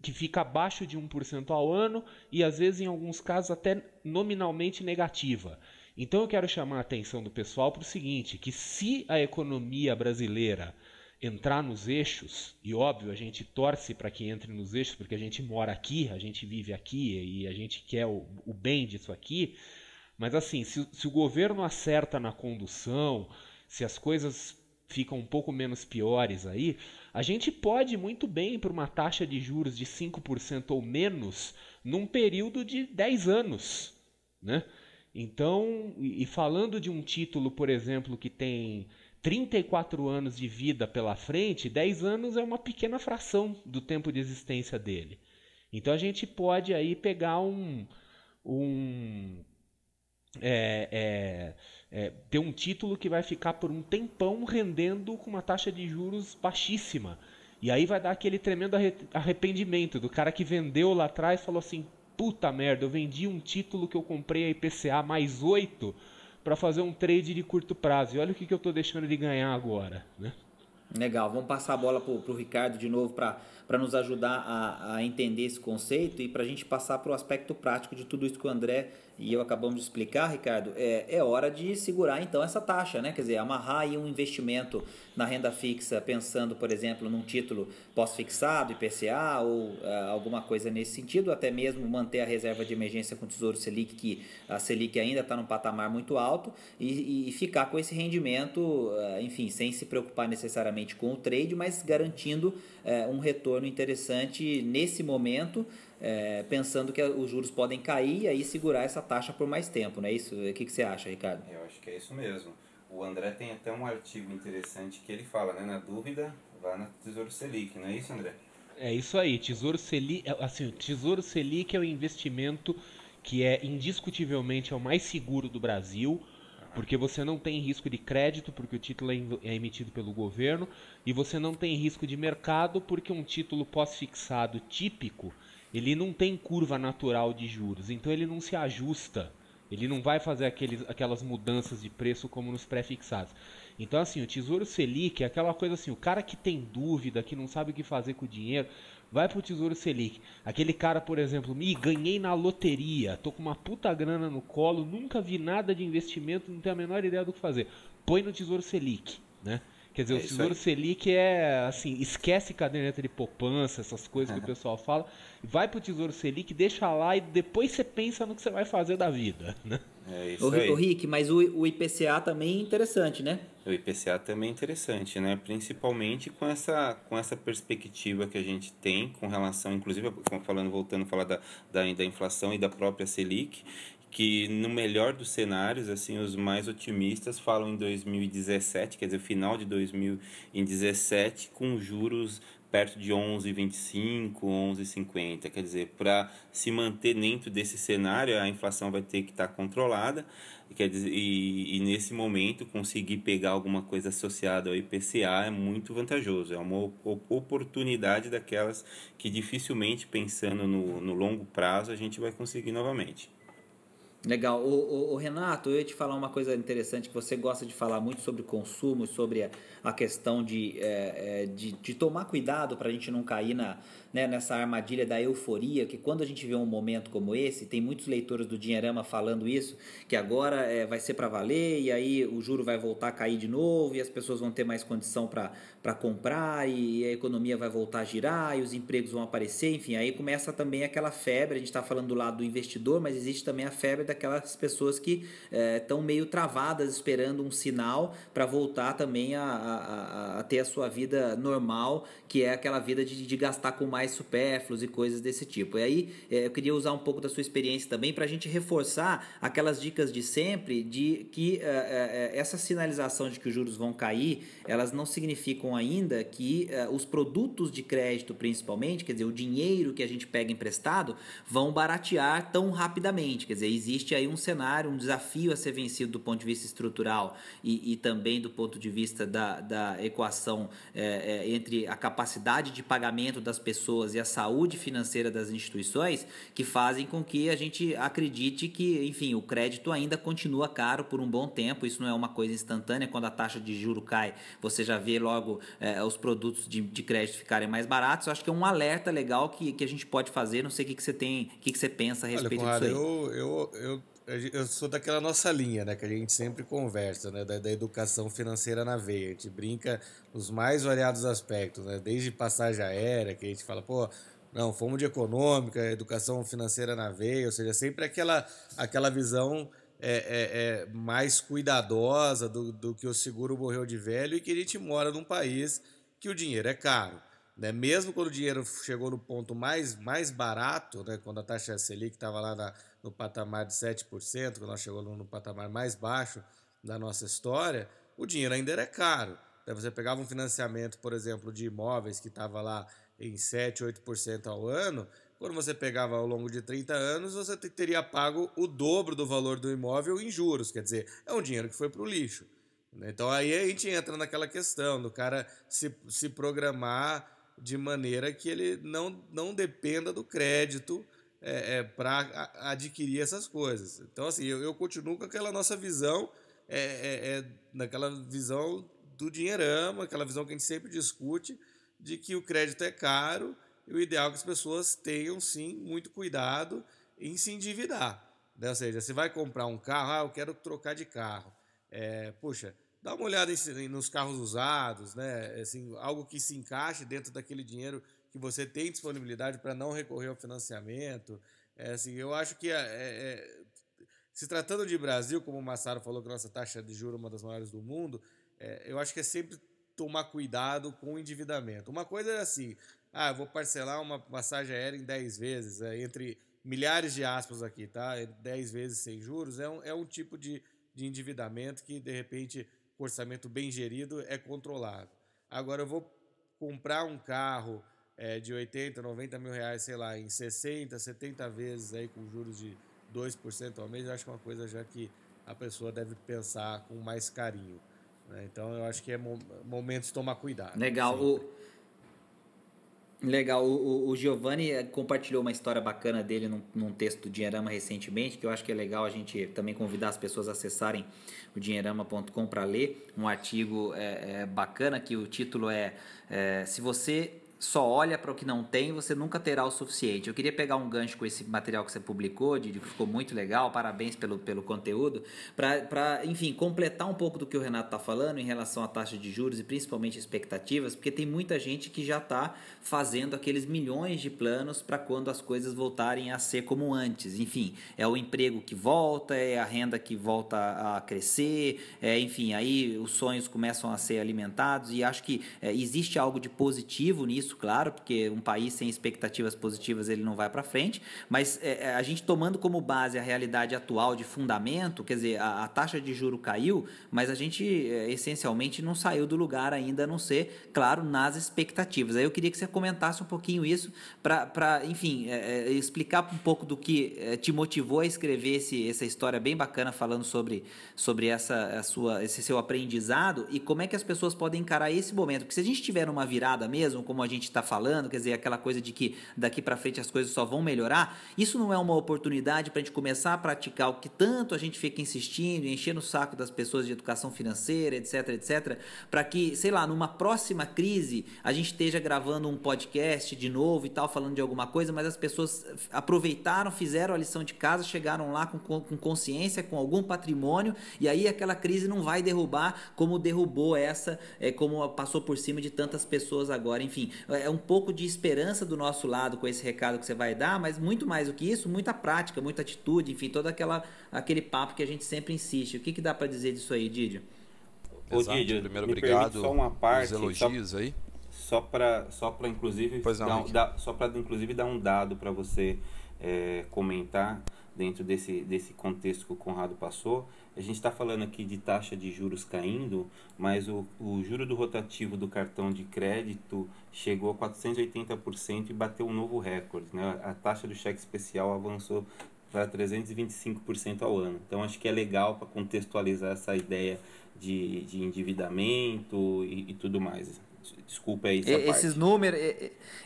que fica abaixo de 1% ao ano e às vezes em alguns casos até nominalmente negativa. Então eu quero chamar a atenção do pessoal para o seguinte, que se a economia brasileira entrar nos eixos, e óbvio, a gente torce para que entre nos eixos, porque a gente mora aqui, a gente vive aqui e a gente quer o, o bem disso aqui, mas assim, se, se o governo acerta na condução, se as coisas ficam um pouco menos piores aí, a gente pode muito bem para uma taxa de juros de 5% ou menos num período de 10 anos, né? Então, e falando de um título, por exemplo, que tem 34 anos de vida pela frente, 10 anos é uma pequena fração do tempo de existência dele. Então a gente pode aí pegar um, um é, é, é, ter um título que vai ficar por um tempão rendendo com uma taxa de juros baixíssima. E aí vai dar aquele tremendo arrependimento do cara que vendeu lá atrás falou assim: puta merda, eu vendi um título que eu comprei a IPCA mais 8 para fazer um trade de curto prazo. E olha o que, que eu estou deixando de ganhar agora. Né? Legal, vamos passar a bola para o Ricardo de novo para nos ajudar a, a entender esse conceito e para a gente passar para o aspecto prático de tudo isso que o André e eu acabamos de explicar, Ricardo, é, é hora de segurar então essa taxa, né? Quer dizer, amarrar aí um investimento na renda fixa, pensando, por exemplo, num título pós-fixado, IPCA ou uh, alguma coisa nesse sentido, até mesmo manter a reserva de emergência com o Tesouro Selic, que a Selic ainda está num patamar muito alto, e, e, ficar com esse rendimento, uh, enfim, sem se preocupar necessariamente com o trade, mas garantindo uh, um retorno interessante nesse momento é, pensando que os juros podem cair e aí segurar essa taxa por mais tempo, não é isso? O que, que você acha, Ricardo? Eu acho que é isso mesmo. O André tem até um artigo interessante que ele fala, né? Na dúvida, vá na Tesouro Selic, não é isso, André? É isso aí. Tesouro Selic, é, assim, Tesouro Selic é o investimento que é indiscutivelmente é o mais seguro do Brasil porque você não tem risco de crédito, porque o título é, é emitido pelo governo, e você não tem risco de mercado, porque um título pós-fixado típico ele não tem curva natural de juros, então ele não se ajusta. Ele não vai fazer aqueles, aquelas mudanças de preço como nos pré-fixados. Então, assim, o Tesouro Selic é aquela coisa assim: o cara que tem dúvida, que não sabe o que fazer com o dinheiro, vai pro Tesouro Selic. Aquele cara, por exemplo, me ganhei na loteria, tô com uma puta grana no colo, nunca vi nada de investimento, não tenho a menor ideia do que fazer. Põe no Tesouro Selic, né? Quer dizer, é o Tesouro Selic é assim, esquece caderneta de poupança, essas coisas que o pessoal fala, vai pro Tesouro Selic, deixa lá e depois você pensa no que você vai fazer da vida, né? É isso o, aí. O Rick, mas o, o IPCA também é interessante, né? O IPCA também é interessante, né? Principalmente com essa, com essa perspectiva que a gente tem com relação, inclusive, falando, voltando a falar da, da, da inflação e da própria Selic, que no melhor dos cenários, assim, os mais otimistas falam em 2017, quer dizer, final de 2017, com juros perto de 11,25, 11,50. Quer dizer, para se manter dentro desse cenário, a inflação vai ter que estar tá controlada. Quer dizer, e, e, nesse momento, conseguir pegar alguma coisa associada ao IPCA é muito vantajoso. É uma oportunidade daquelas que dificilmente, pensando no, no longo prazo, a gente vai conseguir novamente. Legal. O, o, o, Renato, eu ia te falar uma coisa interessante, que você gosta de falar muito sobre consumo, sobre a, a questão de, é, de, de, tomar cuidado para a gente não cair na, né, nessa armadilha da euforia, que quando a gente vê um momento como esse, tem muitos leitores do Dinheirama falando isso, que agora é, vai ser para valer e aí o juro vai voltar a cair de novo e as pessoas vão ter mais condição para comprar e a economia vai voltar a girar e os empregos vão aparecer, enfim, aí começa também aquela febre, a gente está falando do lado do investidor, mas existe também a febre daquelas pessoas que estão é, meio travadas esperando um sinal para voltar também a, a, a, ter a sua vida normal, que é aquela vida de, de gastar com mais supérfluos e coisas desse tipo. E aí é, eu queria usar um pouco da sua experiência também para a gente reforçar aquelas dicas de sempre de que é, essa sinalização de que os juros vão cair, elas não significam ainda que os produtos de crédito, principalmente, quer dizer, o dinheiro que a gente pega emprestado, vão baratear tão rapidamente. Quer dizer, existe aí um cenário, um desafio a ser vencido do ponto de vista estrutural e, e também do ponto de vista da, da equação é, é, entre a capacidade de pagamento das pessoas e a saúde financeira das instituições que fazem com que a gente acredite que, enfim, o crédito ainda continua caro por um bom tempo. Isso não é uma coisa instantânea. Quando a taxa de juro cai, você já vê logo é, os produtos de, de crédito ficarem mais baratos. Eu acho que é um alerta legal que, que a gente pode fazer. Não sei o que, que você tem, o que, que você pensa a respeito Olha, disso aí. Eu, eu, eu eu sou daquela nossa linha, né, que a gente sempre conversa, né, da, da, educação financeira na veia. A gente brinca nos mais variados aspectos, né, desde passagem aérea, que a gente fala, pô, não, fomos de econômica, educação financeira na veia, ou seja, sempre aquela, aquela visão é, é, é mais cuidadosa do, do que o seguro morreu de velho e que a gente mora num país que o dinheiro é caro. Né? Mesmo quando o dinheiro chegou no ponto mais, mais barato, né? quando a taxa Selic estava lá na, no patamar de 7%, quando nós chegamos no patamar mais baixo da nossa história, o dinheiro ainda era caro. Então, você pegava um financiamento, por exemplo, de imóveis que estava lá em 7, 8% ao ano, quando você pegava ao longo de 30 anos, você teria pago o dobro do valor do imóvel em juros. Quer dizer, é um dinheiro que foi para o lixo. Né? Então aí a gente entra naquela questão do cara se, se programar de maneira que ele não, não dependa do crédito é, é, para adquirir essas coisas. Então, assim, eu, eu, continuo com aquela nossa visão, é, é, é, naquela visão do dinheirama, aquela visão que a gente sempre discute, de que o crédito é caro e o ideal é que as pessoas tenham, sim, muito cuidado em se endividar. Né? Ou seja, você vai comprar um carro, ah, eu quero trocar de carro. É, puxa, dá uma olhada em, nos carros usados, né? Assim, algo que se encaixe dentro daquele dinheiro que você tem disponibilidade para não recorrer ao financiamento. É, assim, eu acho que é, é, é, se tratando de Brasil, como o Massaro falou que nossa taxa de juros é uma das maiores do mundo, é, eu acho que é sempre tomar cuidado com o endividamento. Uma coisa é assim, ah, vou parcelar uma passagem aérea em 10 vezes, é, entre milhares de aspas aqui, tá? 10 vezes sem juros, é um, é um tipo de, de endividamento que, de repente, orçamento bem gerido, é controlado. Agora, eu vou comprar um carro é, de 80, 90 mil reais, sei lá, em 60, 70 vezes aí com juros de 2% ao mês, eu acho que é uma coisa já que a pessoa deve pensar com mais carinho. Né? Então eu acho que é momento de tomar cuidado. Legal. O, Legal, o, o Giovanni eh, compartilhou uma história bacana dele num, num, texto do Dinheirama recentemente, que eu acho que é legal a gente também convidar as pessoas a acessarem o dinheirama.com para ler um artigo é, é, bacana que o título é, é Se você só olha para o que não tem, você nunca terá o suficiente. Eu queria pegar um gancho com esse material que você publicou, Didi, que ficou muito legal, parabéns pelo, pelo conteúdo, para, enfim, completar um pouco do que o Renato está falando em relação à taxa de juros e principalmente expectativas, porque tem muita gente que já está fazendo aqueles milhões de planos para quando as coisas voltarem a ser como antes. Enfim, é o emprego que volta, é a renda que volta a crescer, é, enfim, aí os sonhos começam a ser alimentados e acho que é, existe algo de positivo nisso isso, claro, porque um país sem expectativas positivas ele não vai para frente, mas é, é, a gente tomando como base a realidade atual de fundamento, quer dizer, a, a taxa de juro caiu, mas a gente é, essencialmente não saiu do lugar ainda, a não ser, claro, nas expectativas. Aí eu queria que você comentasse um pouquinho isso para, enfim, é, é, explicar um pouco do que é, te motivou a escrever esse, essa história bem bacana falando sobre, sobre essa sua, esse seu aprendizado e como é que as pessoas podem encarar esse momento. Porque se a gente tiver uma virada mesmo, como a gente está falando, quer dizer, aquela coisa de que daqui para frente as coisas só vão melhorar, isso não é uma oportunidade para a gente começar a praticar o que tanto a gente fica insistindo, enchendo o saco das pessoas de educação financeira, etc, etc, para que, sei lá, numa próxima crise a gente esteja gravando um podcast de novo e tal, falando de alguma coisa, mas as pessoas aproveitaram, fizeram a lição de casa, chegaram lá com, com consciência, com algum patrimônio, e aí aquela crise não vai derrubar como derrubou essa, é, como passou por cima de tantas pessoas agora. Enfim, é um pouco de esperança do nosso lado com esse recado que você vai dar, mas muito mais do que isso, muita prática, muita atitude, enfim, todo aquela, aquele papo que a gente sempre insiste. O que, que dá para dizer disso aí, Didio? Ô, Didio, primeiro obrigado só uma parte, elogios só, aí. Só para só para inclusive pois não, dar, dar, só para inclusive dar um dado para você é, comentar dentro desse, desse contexto que o Conrado passou. A gente está falando aqui de taxa de juros caindo, mas o, o juro do rotativo do cartão de crédito chegou a 480% e bateu um novo recorde. Né? A taxa do cheque especial avançou para 325% ao ano. Então acho que é legal para contextualizar essa ideia de, de endividamento e, e tudo mais. Desculpa aí. esses números,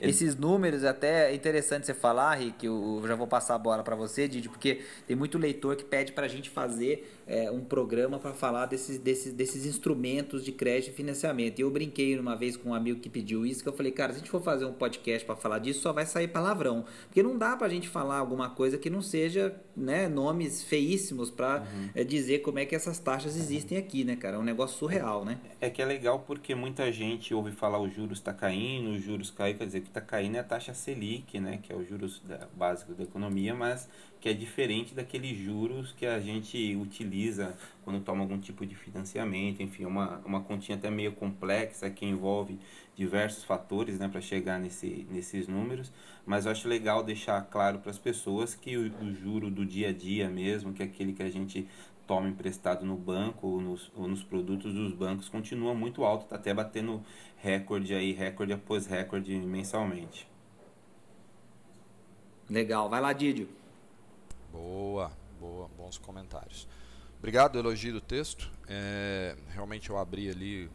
esses números até é interessante você falar, Rick. Eu já vou passar a bola para você, Didi, porque tem muito leitor que pede para a gente fazer é, um programa para falar desses, desses, desses instrumentos de crédito e financiamento. E eu brinquei uma vez com um amigo que pediu isso, que eu falei, cara, se a gente for fazer um podcast para falar disso, só vai sair palavrão. Porque não dá para a gente falar alguma coisa que não seja né, nomes feíssimos para uhum. é, dizer como é que essas taxas existem aqui, né, cara? É um negócio surreal, né? É que é legal porque muita gente ouve falar os juros está caindo, os juros caem, quer dizer, o que está caindo é a taxa Selic, né, que é o juros da, básico da economia, mas que é diferente daqueles juros que a gente utiliza quando toma algum tipo de financiamento, enfim, uma, uma continha até meio complexa que envolve diversos fatores né, para chegar nesse, nesses números, mas eu acho legal deixar claro para as pessoas que o, o juro do dia a dia mesmo, que é aquele que a gente toma emprestado no banco ou nos, ou nos produtos dos bancos continua muito alto, está até batendo recorde aí, recorde após recorde mensalmente. Legal, vai lá, Didio. Boa, boa, bons comentários. Obrigado, elogio do texto. É, realmente eu abri ali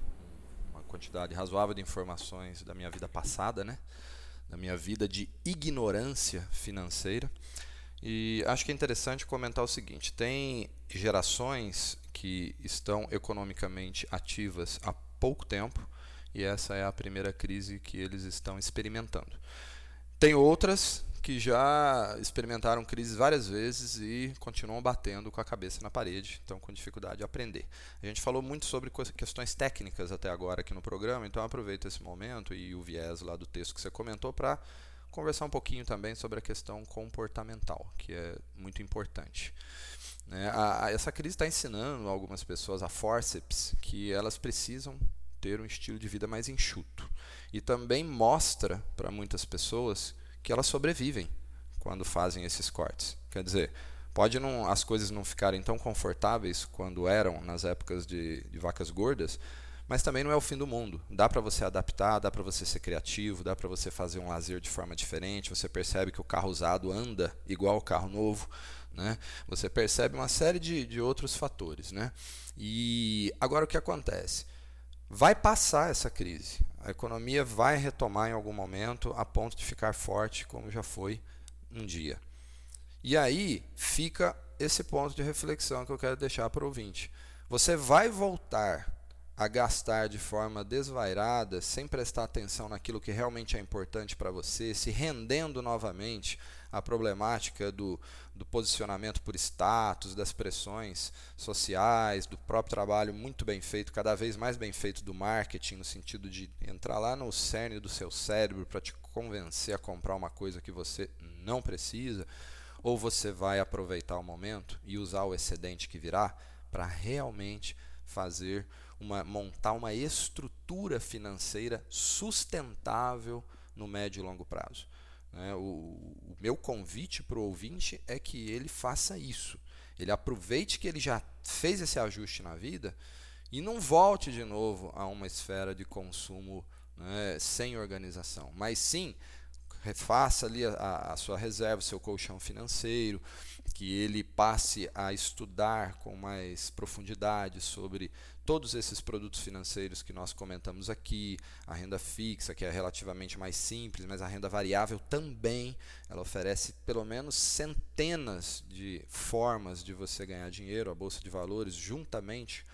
uma quantidade razoável de informações da minha vida passada, né? Da minha vida de ignorância financeira. E acho que é interessante comentar o seguinte: tem gerações que estão economicamente ativas há pouco tempo e essa é a primeira crise que eles estão experimentando. Tem outras que já experimentaram crises várias vezes e continuam batendo com a cabeça na parede, estão com dificuldade de aprender. A gente falou muito sobre questões técnicas até agora aqui no programa, então aproveito esse momento e o viés lá do texto que você comentou para conversar um pouquinho também sobre a questão comportamental, que é muito importante. Né? A, a, essa crise está ensinando algumas pessoas a forceps que elas precisam ter um estilo de vida mais enxuto. E também mostra para muitas pessoas que elas sobrevivem quando fazem esses cortes. Quer dizer, pode não, as coisas não ficarem tão confortáveis quando eram nas épocas de, de vacas gordas, mas também não é o fim do mundo. Dá para você adaptar, dá para você ser criativo, dá para você fazer um lazer de forma diferente. Você percebe que o carro usado anda igual o carro novo. Né? Você percebe uma série de, de outros fatores. Né? E agora o que acontece? Vai passar essa crise. A economia vai retomar em algum momento a ponto de ficar forte, como já foi um dia. E aí fica esse ponto de reflexão que eu quero deixar para o ouvinte. Você vai voltar a gastar de forma desvairada, sem prestar atenção naquilo que realmente é importante para você, se rendendo novamente à problemática do, do posicionamento por status, das pressões sociais, do próprio trabalho muito bem feito, cada vez mais bem feito do marketing, no sentido de entrar lá no cerne do seu cérebro para te convencer a comprar uma coisa que você não precisa, ou você vai aproveitar o momento e usar o excedente que virá para realmente fazer uma montar uma estrutura financeira sustentável no médio e longo prazo. Né? O, o meu convite para o ouvinte é que ele faça isso. Ele aproveite que ele já fez esse ajuste na vida e não volte de novo a uma esfera de consumo né, sem organização, mas sim refaça ali a, a sua reserva, seu colchão financeiro, que ele passe a estudar com mais profundidade sobre todos esses produtos financeiros que nós comentamos aqui, a renda fixa, que é relativamente mais simples, mas a renda variável também, ela oferece pelo menos centenas de formas de você ganhar dinheiro, a bolsa de valores juntamente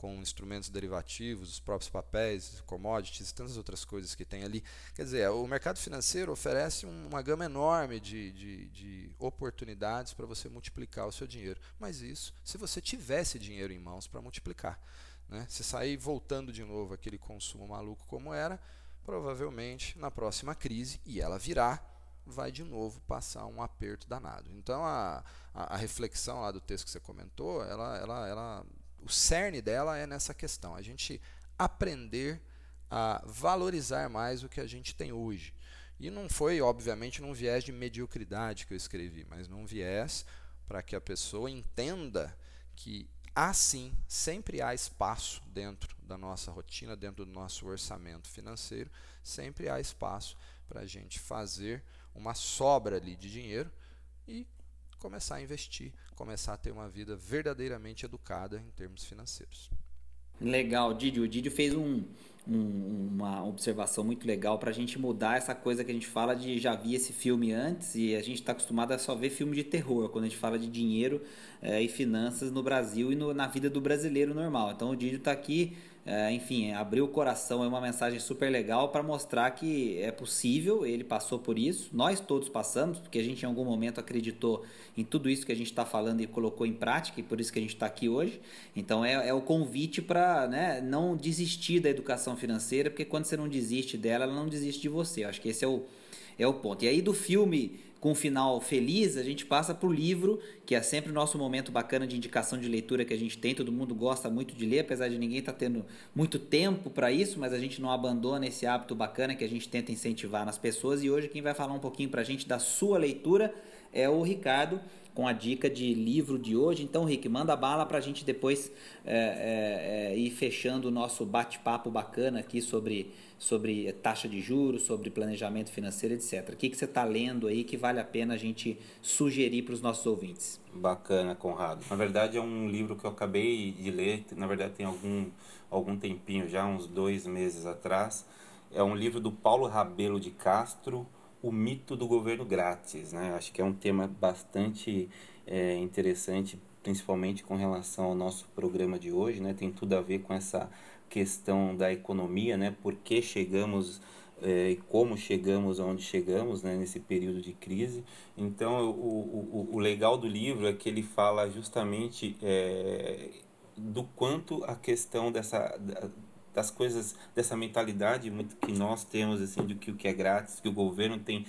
com instrumentos derivativos, os próprios papéis, commodities e tantas outras coisas que tem ali. Quer dizer, o mercado financeiro oferece uma gama enorme de, de, de oportunidades para você multiplicar o seu dinheiro. Mas isso se você tivesse dinheiro em mãos para multiplicar. Né? Se sair voltando de novo aquele consumo maluco como era, provavelmente na próxima crise, e ela virá, vai de novo passar um aperto danado. Então a, a, a reflexão lá do texto que você comentou, ela, ela, ela o cerne dela é nessa questão, a gente aprender a valorizar mais o que a gente tem hoje. E não foi, obviamente, num viés de mediocridade que eu escrevi, mas num viés para que a pessoa entenda que assim sempre há espaço dentro da nossa rotina, dentro do nosso orçamento financeiro, sempre há espaço para a gente fazer uma sobra ali de dinheiro e começar a investir, começar a ter uma vida verdadeiramente educada em termos financeiros. Legal, Didio. O Didio fez um, um, uma observação muito legal para a gente mudar essa coisa que a gente fala de já vi esse filme antes e a gente está acostumado a só ver filme de terror quando a gente fala de dinheiro é, e finanças no Brasil e no, na vida do brasileiro normal. Então o Didio está aqui é, enfim, abriu o coração é uma mensagem super legal para mostrar que é possível, ele passou por isso, nós todos passamos, porque a gente em algum momento acreditou em tudo isso que a gente está falando e colocou em prática, e por isso que a gente está aqui hoje. Então é, é o convite para né, não desistir da educação financeira, porque quando você não desiste dela, ela não desiste de você. Eu acho que esse é o, é o ponto. E aí do filme com um final feliz, a gente passa para o livro, que é sempre o nosso momento bacana de indicação de leitura que a gente tem. Todo mundo gosta muito de ler, apesar de ninguém estar tá tendo muito tempo para isso, mas a gente não abandona esse hábito bacana que a gente tenta incentivar nas pessoas. E hoje quem vai falar um pouquinho para a gente da sua leitura é o Ricardo com a dica de livro de hoje. Então, Rick, manda bala para a gente depois é, é, é, ir fechando o nosso bate-papo bacana aqui sobre sobre taxa de juros, sobre planejamento financeiro, etc. O que, que você está lendo aí que vale a pena a gente sugerir para os nossos ouvintes? Bacana, Conrado. Na verdade, é um livro que eu acabei de ler, na verdade tem algum, algum tempinho já, uns dois meses atrás. É um livro do Paulo Rabelo de Castro, O Mito do Governo Grátis. Né? Acho que é um tema bastante é, interessante, principalmente com relação ao nosso programa de hoje. Né? Tem tudo a ver com essa questão da economia, né? Por que chegamos é, e como chegamos aonde chegamos né, nesse período de crise. Então, o, o, o legal do livro é que ele fala justamente é, do quanto a questão dessa das coisas dessa mentalidade que nós temos assim de que o que é grátis que o governo tem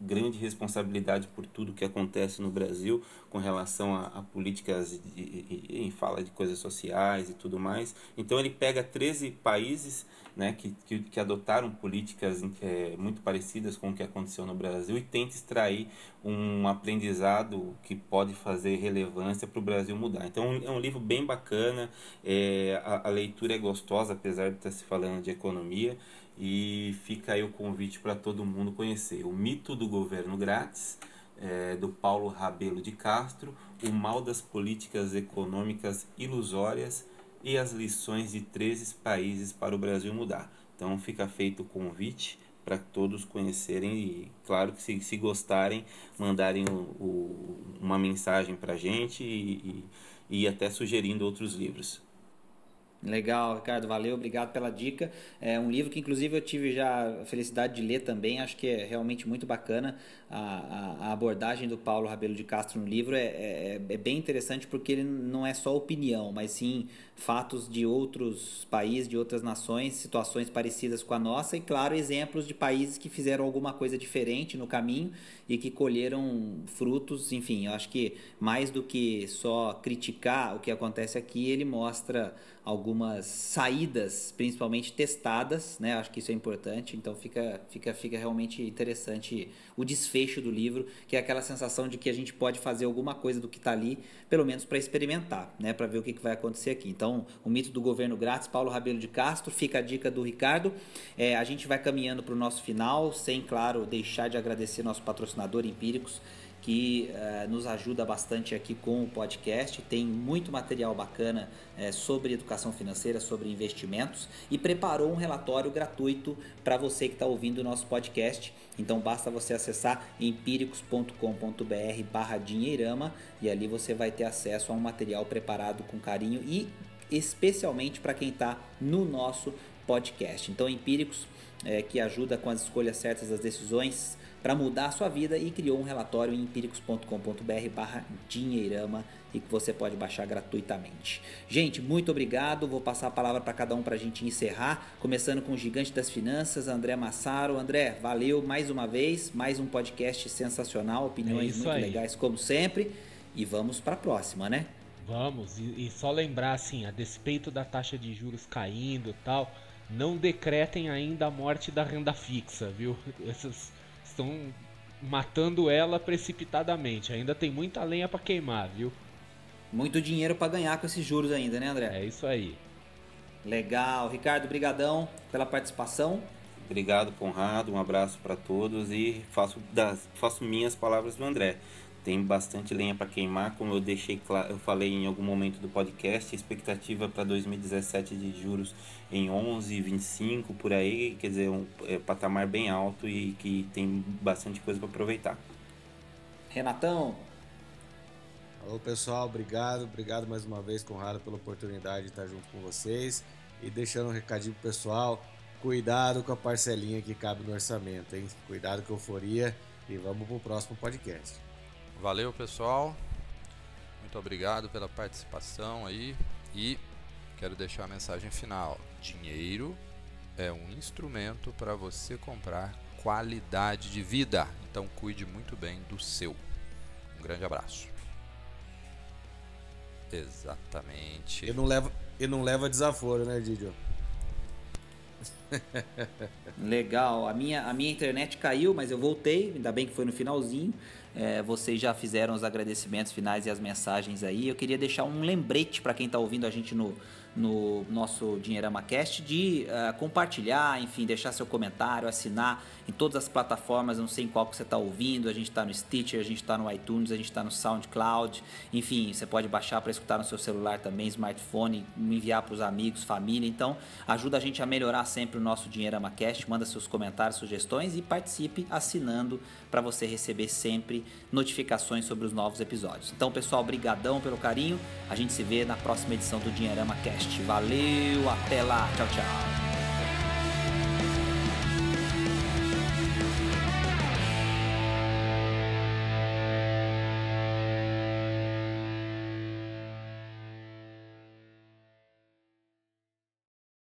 grande responsabilidade por tudo que acontece no Brasil com relação a, a políticas em fala de coisas sociais e tudo mais. Então ele pega 13 países né, que, que, que adotaram políticas é, muito parecidas com o que aconteceu no Brasil e tenta extrair um aprendizado que pode fazer relevância para o Brasil mudar. Então é um livro bem bacana, é, a, a leitura é gostosa, apesar de estar se falando de economia. E fica aí o convite para todo mundo conhecer o mito do governo grátis, é, do Paulo Rabelo de Castro, o mal das políticas econômicas ilusórias e as lições de 13 países para o Brasil mudar. Então fica feito o convite para todos conhecerem e, claro, que se, se gostarem, mandarem o, o, uma mensagem para a gente e, e, e até sugerindo outros livros. Legal, Ricardo, valeu, obrigado pela dica. É um livro que, inclusive, eu tive já a felicidade de ler também. Acho que é realmente muito bacana a, a, abordagem do Paulo Rabelo de Castro no livro. É, é, é, bem interessante porque ele não é só opinião, mas sim fatos de outros países, de outras nações, situações parecidas com a nossa e, claro, exemplos de países que fizeram alguma coisa diferente no caminho e que colheram frutos. Enfim, eu acho que mais do que só criticar o que acontece aqui, ele mostra algumas saídas, principalmente testadas, né? Acho que isso é importante. Então fica, fica, fica realmente interessante o desfecho do livro, que é aquela sensação de que a gente pode fazer alguma coisa do que está ali, pelo menos para experimentar, né? Para ver o que, que vai acontecer aqui. Então, o mito do governo grátis, Paulo Rabelo de Castro, fica a dica do Ricardo. É, a gente vai caminhando para o nosso final, sem, claro, deixar de agradecer nosso patrocinador Empíricos que uh, nos ajuda bastante aqui com o podcast. Tem muito material bacana uh, sobre educação financeira, sobre investimentos e preparou um relatório gratuito para você que está ouvindo o nosso podcast. Então basta você acessar empíricos.com.br barra dinheirama e ali você vai ter acesso a um material preparado com carinho e especialmente para quem está no nosso podcast. Então Empíricos é, que ajuda com as escolhas certas das decisões para mudar a sua vida e criou um relatório em empíricos.com.br barra dinheirama e que você pode baixar gratuitamente. Gente, muito obrigado. Vou passar a palavra para cada um para a gente encerrar, começando com o gigante das finanças, André Massaro. André, valeu mais uma vez, mais um podcast sensacional, opiniões é muito aí. legais como sempre. E vamos para a próxima, né? Vamos, e, e só lembrar assim, a despeito da taxa de juros caindo tal, não decretem ainda a morte da renda fixa, viu? Essas estão matando ela precipitadamente. Ainda tem muita lenha para queimar, viu? Muito dinheiro para ganhar com esses juros ainda, né, André? É isso aí. Legal, Ricardo, brigadão pela participação. Obrigado, Conrado. Um abraço para todos e faço das faço minhas palavras do André tem bastante lenha para queimar, como eu deixei claro, eu falei em algum momento do podcast, expectativa para 2017 de juros em 11, 25 por aí, quer dizer, um é, patamar bem alto e que tem bastante coisa para aproveitar. Renatão. Alô pessoal, obrigado, obrigado mais uma vez, Conrado, pela oportunidade de estar junto com vocês e deixando um recadinho pro pessoal, cuidado com a parcelinha que cabe no orçamento, hein? Cuidado com a euforia e vamos pro próximo podcast. Valeu, pessoal. Muito obrigado pela participação aí e quero deixar a mensagem final. Dinheiro é um instrumento para você comprar qualidade de vida. Então cuide muito bem do seu. Um grande abraço. Exatamente. E não leva, e não leva desaforo, né, Didio? Legal. A minha, a minha internet caiu, mas eu voltei. Ainda bem que foi no finalzinho. É, vocês já fizeram os agradecimentos finais e as mensagens aí. Eu queria deixar um lembrete para quem está ouvindo a gente no, no nosso Dinheirama Cast de uh, compartilhar, enfim, deixar seu comentário, assinar em todas as plataformas, não sei em qual que você está ouvindo, a gente está no Stitcher, a gente está no iTunes, a gente está no SoundCloud, enfim, você pode baixar para escutar no seu celular também, smartphone, enviar para os amigos, família, então ajuda a gente a melhorar sempre o nosso Dinheirama Cast, manda seus comentários, sugestões e participe assinando para você receber sempre notificações sobre os novos episódios. Então, pessoal, brigadão pelo carinho, a gente se vê na próxima edição do Dinheirama Cast. Valeu, até lá, tchau, tchau.